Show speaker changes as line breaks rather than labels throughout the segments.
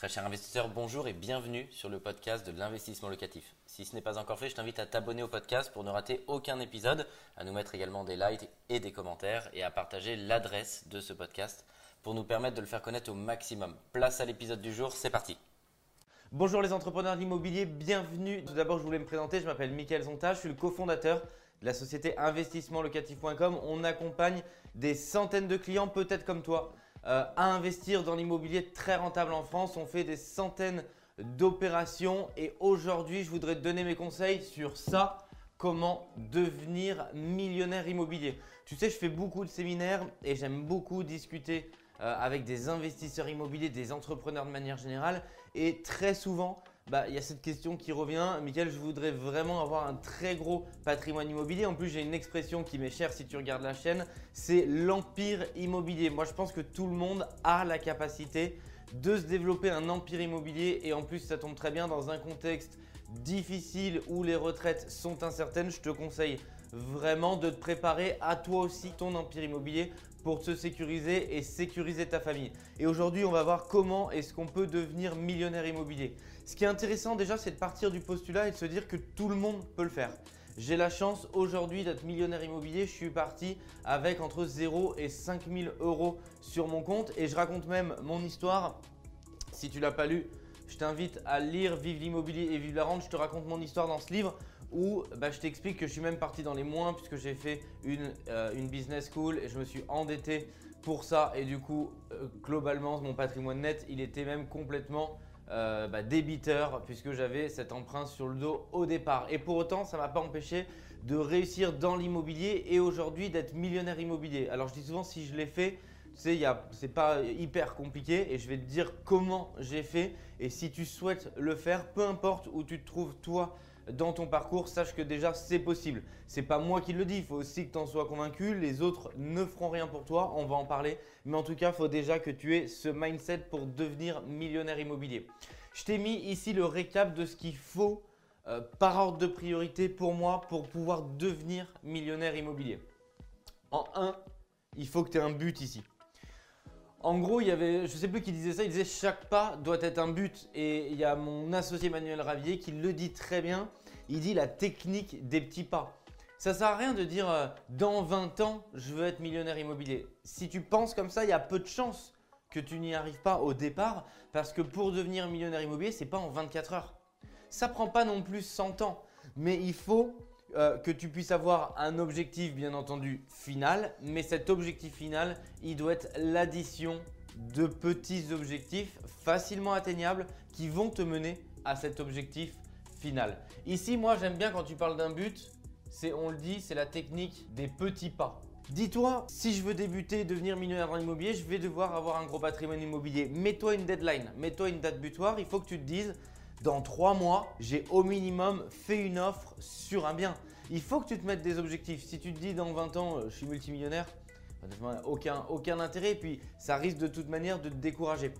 Très cher investisseur, bonjour et bienvenue sur le podcast de l'investissement locatif. Si ce n'est pas encore fait, je t'invite à t'abonner au podcast pour ne rater aucun épisode, à nous mettre également des likes et des commentaires et à partager l'adresse de ce podcast pour nous permettre de le faire connaître au maximum. Place à l'épisode du jour, c'est parti.
Bonjour les entrepreneurs de l'immobilier, bienvenue. Tout d'abord, je voulais me présenter, je m'appelle Mickaël Zonta, je suis le cofondateur de la société investissementlocatif.com. On accompagne des centaines de clients, peut-être comme toi, euh, à investir dans l'immobilier très rentable en France. On fait des centaines d'opérations et aujourd'hui, je voudrais te donner mes conseils sur ça, comment devenir millionnaire immobilier. Tu sais, je fais beaucoup de séminaires et j'aime beaucoup discuter euh, avec des investisseurs immobiliers, des entrepreneurs de manière générale et très souvent, bah, il y a cette question qui revient. Michael, je voudrais vraiment avoir un très gros patrimoine immobilier. En plus, j'ai une expression qui m'est chère si tu regardes la chaîne, c'est l'empire immobilier. Moi, je pense que tout le monde a la capacité de se développer un empire immobilier et en plus, ça tombe très bien dans un contexte difficile où les retraites sont incertaines. Je te conseille vraiment de te préparer à toi aussi ton empire immobilier pour te sécuriser et sécuriser ta famille. Et aujourd'hui, on va voir comment est-ce qu'on peut devenir millionnaire immobilier. Ce qui est intéressant déjà, c'est de partir du postulat et de se dire que tout le monde peut le faire. J'ai la chance aujourd'hui d'être millionnaire immobilier. Je suis parti avec entre 0 et 5000 euros sur mon compte et je raconte même mon histoire. Si tu l'as pas lu, je t'invite à lire Vive l'immobilier et Vive la rente. Je te raconte mon histoire dans ce livre où bah, je t'explique que je suis même parti dans les moins puisque j'ai fait une, euh, une, business school et je me suis endetté pour ça et du coup euh, globalement mon patrimoine net il était même complètement euh, bah, débiteur puisque j'avais cette empreinte sur le dos au départ et pour autant ça ne m'a pas empêché de réussir dans l'immobilier et aujourd'hui d'être millionnaire immobilier. Alors je dis souvent si je l'ai fait tu sais, c'est pas hyper compliqué et je vais te dire comment j'ai fait. Et si tu souhaites le faire, peu importe où tu te trouves toi dans ton parcours, sache que déjà c'est possible. C'est pas moi qui le dis, il faut aussi que tu en sois convaincu. Les autres ne feront rien pour toi, on va en parler. Mais en tout cas, il faut déjà que tu aies ce mindset pour devenir millionnaire immobilier. Je t'ai mis ici le récap de ce qu'il faut euh, par ordre de priorité pour moi pour pouvoir devenir millionnaire immobilier. En 1, il faut que tu aies un but ici. En gros, il y avait, je sais plus qui disait ça, il disait chaque pas doit être un but. Et il y a mon associé Manuel Ravier qui le dit très bien. Il dit la technique des petits pas. Ça sert à rien de dire euh, dans 20 ans, je veux être millionnaire immobilier. Si tu penses comme ça, il y a peu de chances que tu n'y arrives pas au départ parce que pour devenir millionnaire immobilier, c'est pas en 24 heures. Ça prend pas non plus 100 ans, mais il faut euh, que tu puisses avoir un objectif bien entendu final, mais cet objectif final, il doit être l'addition de petits objectifs facilement atteignables qui vont te mener à cet objectif final. Ici, moi j'aime bien quand tu parles d'un but, c'est on le dit, c'est la technique des petits pas. Dis-toi, si je veux débuter, devenir millionnaire dans l'immobilier, je vais devoir avoir un gros patrimoine immobilier. Mets-toi une deadline, mets-toi une date butoir. Il faut que tu te dises, dans trois mois, j'ai au minimum fait une offre sur un bien. Il faut que tu te mettes des objectifs. Si tu te dis dans 20 ans, euh, je suis multimillionnaire, aucun, aucun intérêt. Puis ça risque de toute manière de te décourager.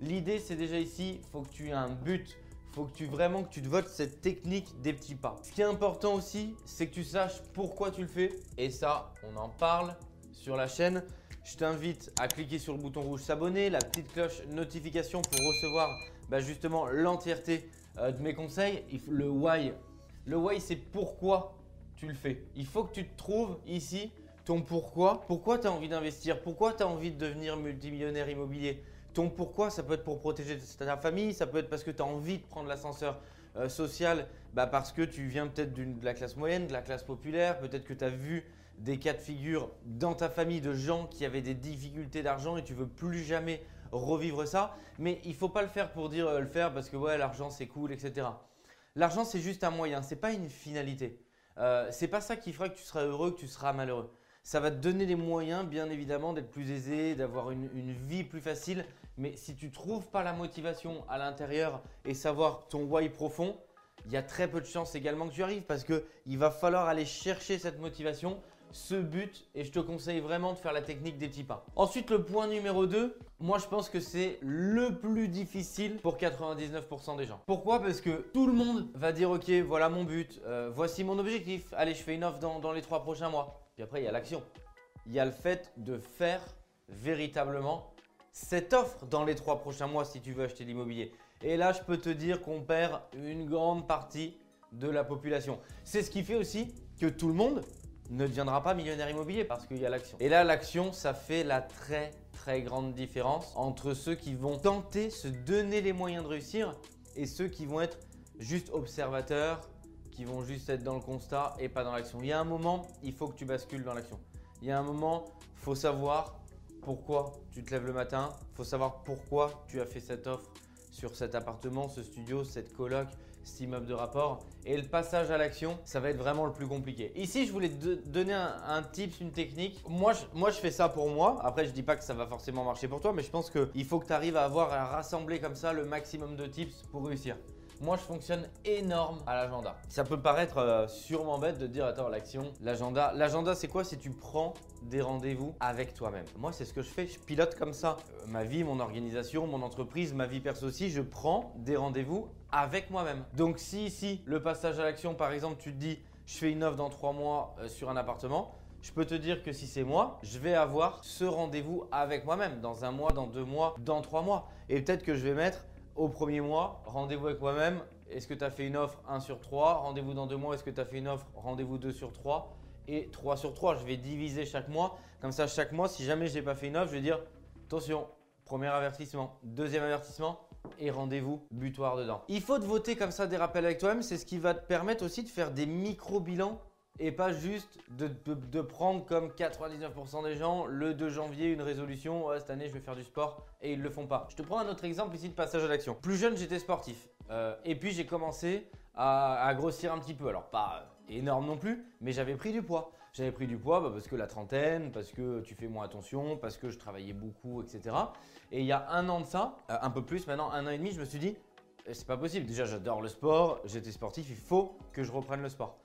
L'idée, c'est déjà ici, il faut que tu aies un but. Il faut que tu vraiment que tu te votes cette technique des petits pas. Ce qui est important aussi, c'est que tu saches pourquoi tu le fais. Et ça, on en parle sur la chaîne. Je t'invite à cliquer sur le bouton rouge s'abonner, la petite cloche notification pour recevoir bah, justement l'entièreté euh, de mes conseils. Le why, le why c'est pourquoi tu le fais. Il faut que tu te trouves ici ton pourquoi. Pourquoi tu as envie d'investir? Pourquoi tu as envie de devenir multimillionnaire immobilier? Ton pourquoi, ça peut être pour protéger ta famille, ça peut être parce que tu as envie de prendre l'ascenseur euh, social, bah parce que tu viens peut-être de la classe moyenne, de la classe populaire, peut-être que tu as vu des cas de figure dans ta famille de gens qui avaient des difficultés d'argent et tu veux plus jamais revivre ça. Mais il ne faut pas le faire pour dire euh, le faire parce que ouais, l'argent c'est cool, etc. L'argent c'est juste un moyen, c'est pas une finalité. Euh, c'est pas ça qui fera que tu seras heureux, que tu seras malheureux. Ça va te donner les moyens, bien évidemment, d'être plus aisé, d'avoir une, vie plus facile. Mais si tu trouves pas la motivation à l'intérieur et savoir ton why profond, il y a très peu de chances également que tu arrives parce qu'il va falloir aller chercher cette motivation ce but et je te conseille vraiment de faire la technique des petits pas. Ensuite, le point numéro 2, moi je pense que c'est le plus difficile pour 99% des gens. Pourquoi? Parce que tout le monde va dire ok, voilà mon but, euh, voici mon objectif, allez je fais une offre dans, dans les trois prochains mois. Puis après, il y a l'action. Il y a le fait de faire véritablement cette offre dans les trois prochains mois si tu veux acheter l'immobilier. Et là, je peux te dire qu'on perd une grande partie de la population. C'est ce qui fait aussi que tout le monde ne deviendra pas millionnaire immobilier parce qu'il y a l'action. Et là, l'action, ça fait la très très grande différence entre ceux qui vont tenter, se donner les moyens de réussir et ceux qui vont être juste observateurs, qui vont juste être dans le constat et pas dans l'action. Il y a un moment, il faut que tu bascules dans l'action. Il y a un moment, faut savoir pourquoi tu te lèves le matin, faut savoir pourquoi tu as fait cette offre sur cet appartement, ce studio, cette coloc, cet immeuble de rapport. Et le passage à l'action, ça va être vraiment le plus compliqué. Ici, je voulais te donner un, tips, une technique. Moi je, moi, je fais ça pour moi. Après, je dis pas que ça va forcément marcher pour toi, mais je pense qu'il faut que tu arrives à avoir à rassembler comme ça le maximum de tips pour réussir. Moi, je fonctionne énorme à l'agenda. Ça peut paraître euh, sûrement bête de dire attends, l'action, l'agenda. L'agenda, c'est quoi C'est tu prends des rendez-vous avec toi-même. Moi, c'est ce que je fais. Je pilote comme ça euh, ma vie, mon organisation, mon entreprise, ma vie perso aussi. Je prends des rendez-vous avec moi-même. Donc, si ici, le passage à l'action, par exemple, tu te dis je fais une offre dans trois mois euh, sur un appartement. Je peux te dire que si c'est moi, je vais avoir ce rendez-vous avec moi-même dans un mois, dans deux mois, dans trois mois. Et peut-être que je vais mettre au premier mois, rendez-vous avec moi-même. Est-ce que tu as fait une offre 1 sur 3 Rendez-vous dans deux mois. Est-ce que tu as fait une offre? Rendez-vous 2 sur 3 et 3 sur 3. Je vais diviser chaque mois. Comme ça, chaque mois, si jamais je n'ai pas fait une offre, je vais dire attention, premier avertissement, deuxième avertissement et rendez-vous butoir dedans. Il faut te voter comme ça des rappels avec toi-même. C'est ce qui va te permettre aussi de faire des micro-bilans et pas juste de, prendre comme 99% des gens le 2 janvier une résolution cette année je vais faire du sport et ils le font pas. Je te prends un autre exemple ici de passage à l'action. Plus jeune j'étais sportif euh, et puis j'ai commencé à, grossir un petit peu. Alors pas énorme non plus, mais j'avais pris du poids. J'avais pris du poids bah, parce que la trentaine, parce que tu fais moins attention, parce que je travaillais beaucoup, etc. Et il y a un an de ça, euh, un peu plus maintenant, un an et demi, je me suis dit eh, c'est pas possible. Déjà j'adore le sport, j'étais sportif, il faut que je reprenne le sport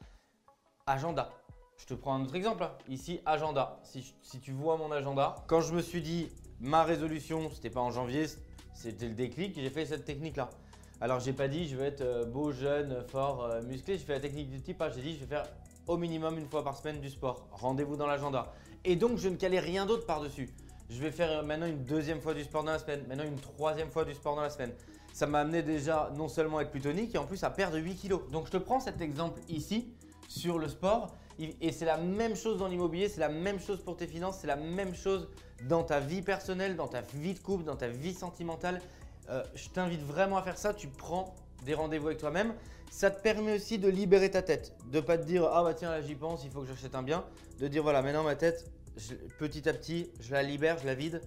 agenda. Je te prends un autre exemple. Hein. Ici, agenda. Si, tu vois mon agenda, quand je me suis dit ma résolution, c'était pas en janvier, c'était le déclic, j'ai fait cette technique-là. Alors, j'ai pas dit je vais être euh, beau, jeune, fort, euh, musclé. J'ai fait la technique du type. J'ai dit je vais faire au minimum une fois par semaine du sport. Rendez-vous dans l'agenda. Et donc, je ne calais rien d'autre par-dessus. Je vais faire euh, maintenant une deuxième fois du sport dans la semaine, maintenant une troisième fois du sport dans la semaine. Ça m'a amené déjà non seulement à être plus tonique et en plus à perdre 8 kilos. Donc je te prends cet exemple ici sur le sport. Et c'est la même chose dans l'immobilier, c'est la même chose pour tes finances, c'est la même chose dans ta vie personnelle, dans ta vie de couple, dans ta vie sentimentale. Euh, je t'invite vraiment à faire ça. Tu prends des rendez-vous avec toi-même. Ça te permet aussi de libérer ta tête, de pas te dire ah bah tiens là j'y pense, il faut que j'achète un bien, de dire voilà maintenant ma tête, petit à petit, je la libère, je la vide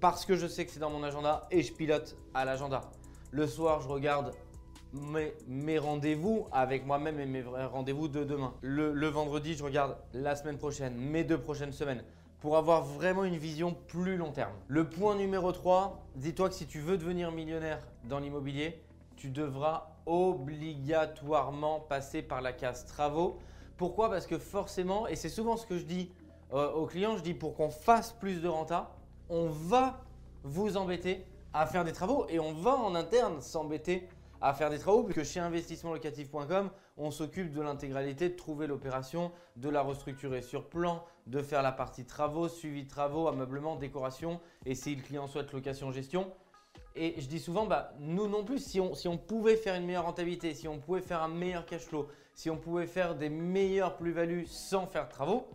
parce que je sais que c'est dans mon agenda et je pilote à l'agenda. Le soir, je regarde mes, rendez-vous avec moi-même et mes rendez-vous de demain. Le, vendredi, je regarde la semaine prochaine, mes deux prochaines semaines, pour avoir vraiment une vision plus long terme. Le point numéro 3, dis-toi que si tu veux devenir millionnaire dans l'immobilier, tu devras obligatoirement passer par la case travaux. Pourquoi? Parce que forcément, et c'est souvent ce que je dis euh, aux clients, je dis pour qu'on fasse plus de renta, on va vous embêter à faire des travaux et on va en interne s'embêter à faire des travaux, puisque chez investissementlocatif.com, on s'occupe de l'intégralité, de trouver l'opération, de la restructurer sur plan, de faire la partie travaux, suivi de travaux, ameublement, décoration, et si le client souhaite location-gestion. Et je dis souvent, bah, nous non plus, si on, si on pouvait faire une meilleure rentabilité, si on pouvait faire un meilleur cash flow, si on pouvait faire des meilleures plus-values sans faire de travaux,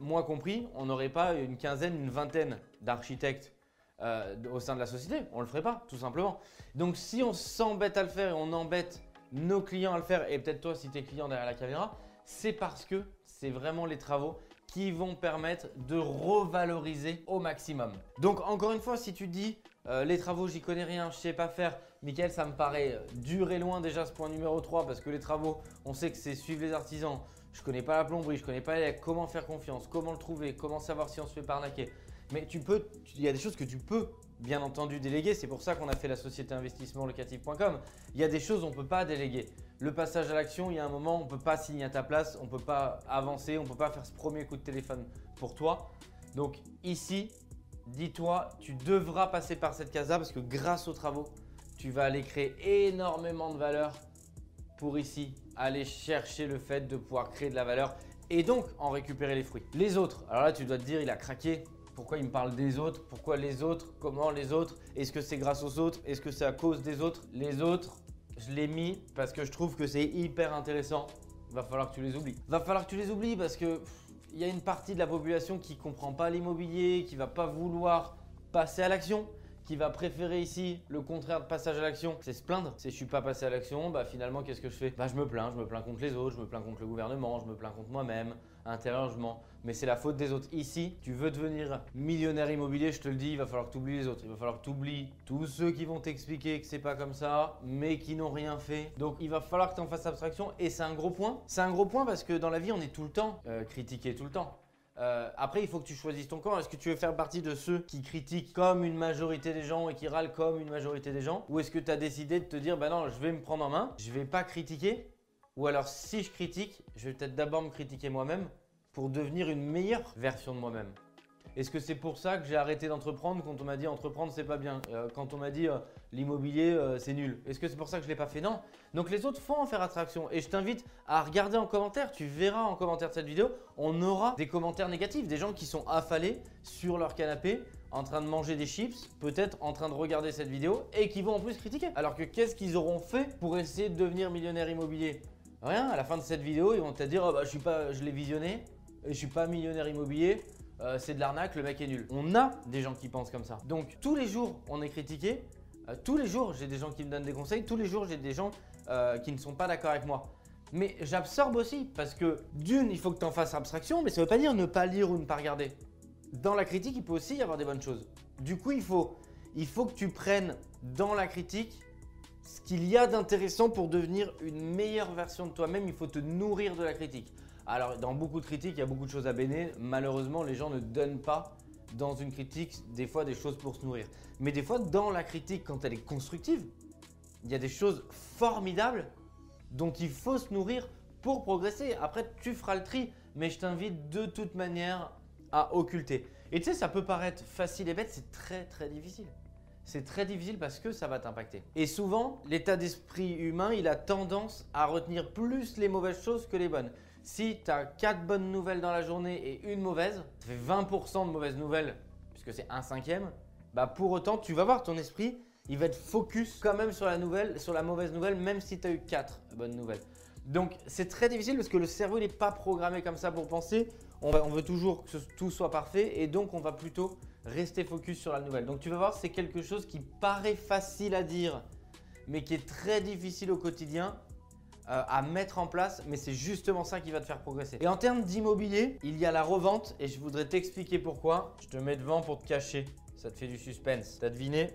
moi compris, on n'aurait pas une quinzaine, une vingtaine d'architectes euh, au sein de la société. On ne le ferait pas, tout simplement. Donc si on s'embête à le faire et on embête nos clients à le faire, et peut-être toi si tu es client derrière la caméra, c'est parce que c'est vraiment les travaux qui vont permettre de revaloriser au maximum. Donc encore une fois, si tu dis euh, les travaux, j'y connais rien, je sais pas faire, Michael, ça me paraît dur et loin déjà ce point numéro 3 parce que les travaux, on sait que c'est suivre les artisans. Je connais pas la plomberie, je connais pas comment faire confiance, comment le trouver, comment savoir si on se fait pas arnaquer. Mais tu peux, il y a des choses que tu peux bien entendu déléguer. C'est pour ça qu'on a fait la société investissement locatif.com. Il y a des choses on ne peut pas déléguer. Le passage à l'action, il y a un moment, on ne peut pas signer à ta place, on ne peut pas avancer, on ne peut pas faire ce premier coup de téléphone pour toi. Donc ici, dis-toi, tu devras passer par cette case-là parce que grâce aux travaux, tu vas aller créer énormément de valeur pour ici aller chercher le fait de pouvoir créer de la valeur et donc en récupérer les fruits. Les autres, alors là tu dois te dire il a craqué, pourquoi il me parle des autres? Pourquoi les autres? Comment les autres? Est-ce que c'est grâce aux autres? Est-ce que c'est à cause des autres? Les autres, je l'ai mis parce que je trouve que c'est hyper intéressant. Va falloir que tu les oublies. Va falloir que tu les oublies parce que il y a une partie de la population qui comprend pas l'immobilier, qui va pas vouloir passer à l'action qui va préférer ici le contraire de passage à l'action, c'est se plaindre. Si je suis pas passé à l'action, bah finalement qu'est-ce que je fais? Bah je me plains, je me plains contre les autres, je me plains contre le gouvernement, je me plains contre moi-même, intérieurement. Mais c'est la faute des autres. Ici, tu veux devenir millionnaire immobilier, je te le dis, il va falloir que tu oublies les autres. Il va falloir que tu oublies tous ceux qui vont t'expliquer que c'est pas comme ça, mais qui n'ont rien fait. Donc il va falloir que tu en fasses abstraction et c'est un gros point. C'est un gros point parce que dans la vie, on est tout le temps euh, critiqué, tout le temps. Euh, après, il faut que tu choisisses ton camp. Est-ce que tu veux faire partie de ceux qui critiquent comme une majorité des gens et qui râlent comme une majorité des gens? Ou est-ce que tu as décidé de te dire, bah non, je vais me prendre en main, je vais pas critiquer? Ou alors, si je critique, je vais peut-être d'abord me critiquer moi-même pour devenir une meilleure version de moi-même. Est-ce que c'est pour ça que j'ai arrêté d'entreprendre quand on m'a dit entreprendre c'est pas bien? Euh, Quand on m'a dit euh, l'immobilier euh, c'est nul Est-ce que c'est pour ça que je l'ai pas fait? Non. Donc les autres font en faire attraction. Et je t'invite à regarder en commentaire. Tu verras en commentaire de cette vidéo, on aura des commentaires négatifs, des gens qui sont affalés sur leur canapé en train de manger des chips, peut-être en train de regarder cette vidéo et qui vont en plus critiquer. Alors que qu'est-ce qu'ils auront fait pour essayer de devenir millionnaire immobilier? Rien. À la fin de cette vidéo, ils vont te dire oh, bah, je suis pas, je l'ai visionné je suis pas millionnaire immobilier. Euh, c'est de l'arnaque, le mec est nul. On a des gens qui pensent comme ça. Donc tous les jours, on est critiqué. Euh, tous les jours, j'ai des gens qui me donnent des conseils. Tous les jours, j'ai des gens euh, qui ne sont pas d'accord avec moi. Mais j'absorbe aussi parce que d'une, il faut que tu en fasses abstraction, mais ça ne veut pas dire ne pas lire ou ne pas regarder. Dans la critique, il peut aussi y avoir des bonnes choses. Du coup, il faut, il faut que tu prennes dans la critique ce qu'il y a d'intéressant pour devenir une meilleure version de toi-même. Il faut te nourrir de la critique. Alors, dans beaucoup de critiques, il y a beaucoup de choses à bénir. Malheureusement, les gens ne donnent pas dans une critique des fois des choses pour se nourrir. Mais des fois, dans la critique, quand elle est constructive, il y a des choses formidables dont il faut se nourrir pour progresser. Après, tu feras le tri, mais je t'invite de toute manière à occulter. Et tu sais, ça peut paraître facile et bête, c'est très très difficile. C'est très difficile parce que ça va t'impacter. Et souvent, l'état d'esprit humain, il a tendance à retenir plus les mauvaises choses que les bonnes. Si tu as 4 bonnes nouvelles dans la journée et une mauvaise, ça fait 20% de mauvaises nouvelles, puisque c'est un cinquième, bah pour autant, tu vas voir ton esprit, il va être focus quand même sur la nouvelle, sur la mauvaise nouvelle, même si tu as eu 4 bonnes nouvelles. Donc c'est très difficile parce que le cerveau n'est pas programmé comme ça pour penser. On, on veut toujours que tout soit parfait et donc on va plutôt rester focus sur la nouvelle. Donc tu vas voir, c'est quelque chose qui paraît facile à dire, mais qui est très difficile au quotidien euh, à mettre en place, mais c'est justement ça qui va te faire progresser. Et en termes d'immobilier, il y a la revente et je voudrais t'expliquer pourquoi. Je te mets devant pour te cacher. Ça te fait du suspense. T'as deviné?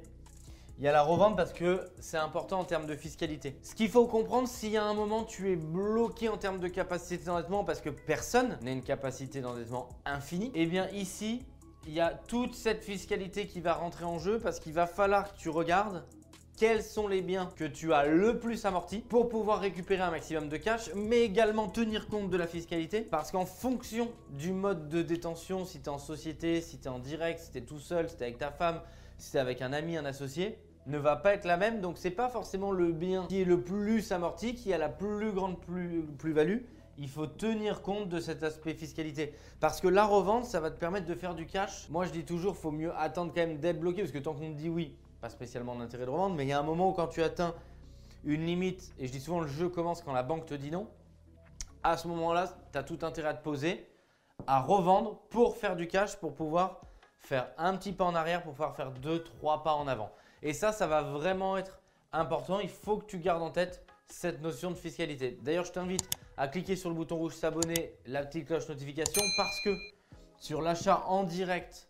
Il y a la revente parce que c'est important en termes de fiscalité. Ce qu'il faut comprendre, s'il y a un moment tu es bloqué en termes de capacité d'endettement parce que personne n'a une capacité d'endettement infinie, eh bien ici, il y a toute cette fiscalité qui va rentrer en jeu parce qu'il va falloir que tu regardes quels sont les biens que tu as le plus amortis pour pouvoir récupérer un maximum de cash, mais également tenir compte de la fiscalité parce qu'en fonction du mode de détention, si tu es en société, si tu es en direct, si tu es tout seul, si tu es avec ta femme, si tu es avec un ami, un associé, ne va pas être la même. Donc c'est pas forcément le bien qui est le plus amorti, qui a la plus grande plus-value. il faut tenir compte de cet aspect fiscalité. Parce que la revente, ça va te permettre de faire du cash. Moi, je dis toujours, faut mieux attendre quand même d'être bloqué. Parce que tant qu'on te dit oui, pas spécialement d'intérêt de revendre, mais il y a un moment où quand tu atteins une limite, et je dis souvent le jeu commence quand la banque te dit non, à ce moment-là, tu as tout intérêt à te poser, à revendre pour faire du cash, pour pouvoir faire un petit pas en arrière, pour pouvoir faire deux, trois pas en avant. Et ça, ça va vraiment être important. Il faut que tu gardes en tête cette notion de fiscalité. D'ailleurs, je t'invite à cliquer sur le bouton rouge s'abonner, la petite cloche notification, parce que sur l'achat en direct,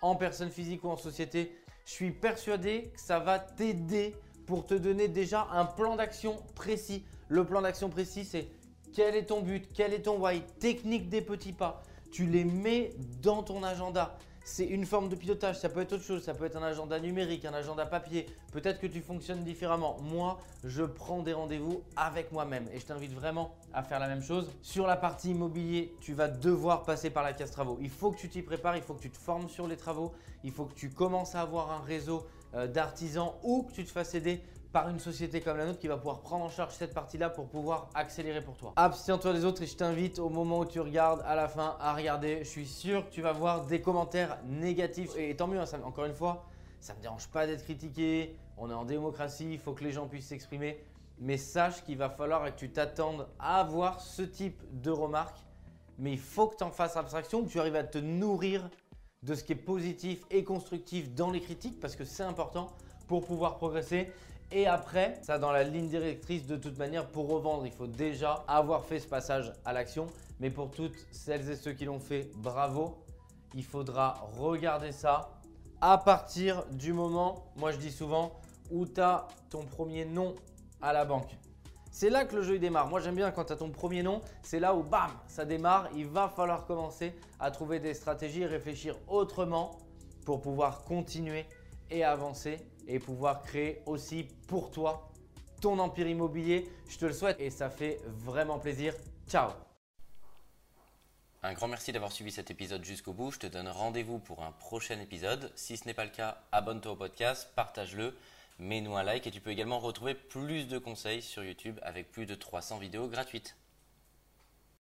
en personne physique ou en société, je suis persuadé que ça va t'aider pour te donner déjà un plan d'action précis. Le plan d'action précis, c'est quel est ton but, quel est ton why, technique des petits pas. Tu les mets dans ton agenda c'est une forme de pilotage. Ça peut être autre chose. Ça peut être un agenda numérique, un agenda papier. Peut-être que tu fonctionnes différemment. Moi, je prends des rendez-vous avec moi-même et je t'invite vraiment à faire la même chose. Sur la partie immobilier, tu vas devoir passer par la case travaux. Il faut que tu t'y prépares. Il faut que tu te formes sur les travaux. Il faut que tu commences à avoir un réseau euh, d'artisan ou que tu te fasses aider par une société comme la nôtre qui va pouvoir prendre en charge cette partie-là pour pouvoir accélérer pour toi. Abstiens-toi des autres et je t'invite au moment où tu regardes à la fin à regarder. Je suis sûr que tu vas voir des commentaires négatifs et tant mieux, hein, encore une fois, ça ne me dérange pas d'être critiqué. On est en démocratie, il faut que les gens puissent s'exprimer. Mais sache qu'il va falloir que tu t'attendes à avoir ce type de remarques. Mais il faut que tu en fasses abstraction, que tu arrives à te nourrir de ce qui est positif et constructif dans les critiques parce que c'est important pour pouvoir progresser. Et après, ça dans la ligne directrice de toute manière, pour revendre, il faut déjà avoir fait ce passage à l'action. Mais pour toutes celles et ceux qui l'ont fait, bravo. Il faudra regarder ça à partir du moment, moi je dis souvent, où tu as ton premier nom à la banque. C'est là que le jeu démarre. Moi j'aime bien quand tu as ton premier nom, c'est là où bam, ça démarre. Il va falloir commencer à trouver des stratégies réfléchir autrement pour pouvoir continuer et avancer et pouvoir créer aussi pour toi ton empire immobilier. Je te le souhaite et ça fait vraiment plaisir. Ciao
un grand merci d'avoir suivi cet épisode jusqu'au bout. Je te donne rendez-vous pour un prochain épisode. Si ce n'est pas le cas, abonne-toi au podcast, partage-le, mets-nous un like et tu peux également retrouver plus de conseils sur YouTube avec plus de 300 vidéos gratuites.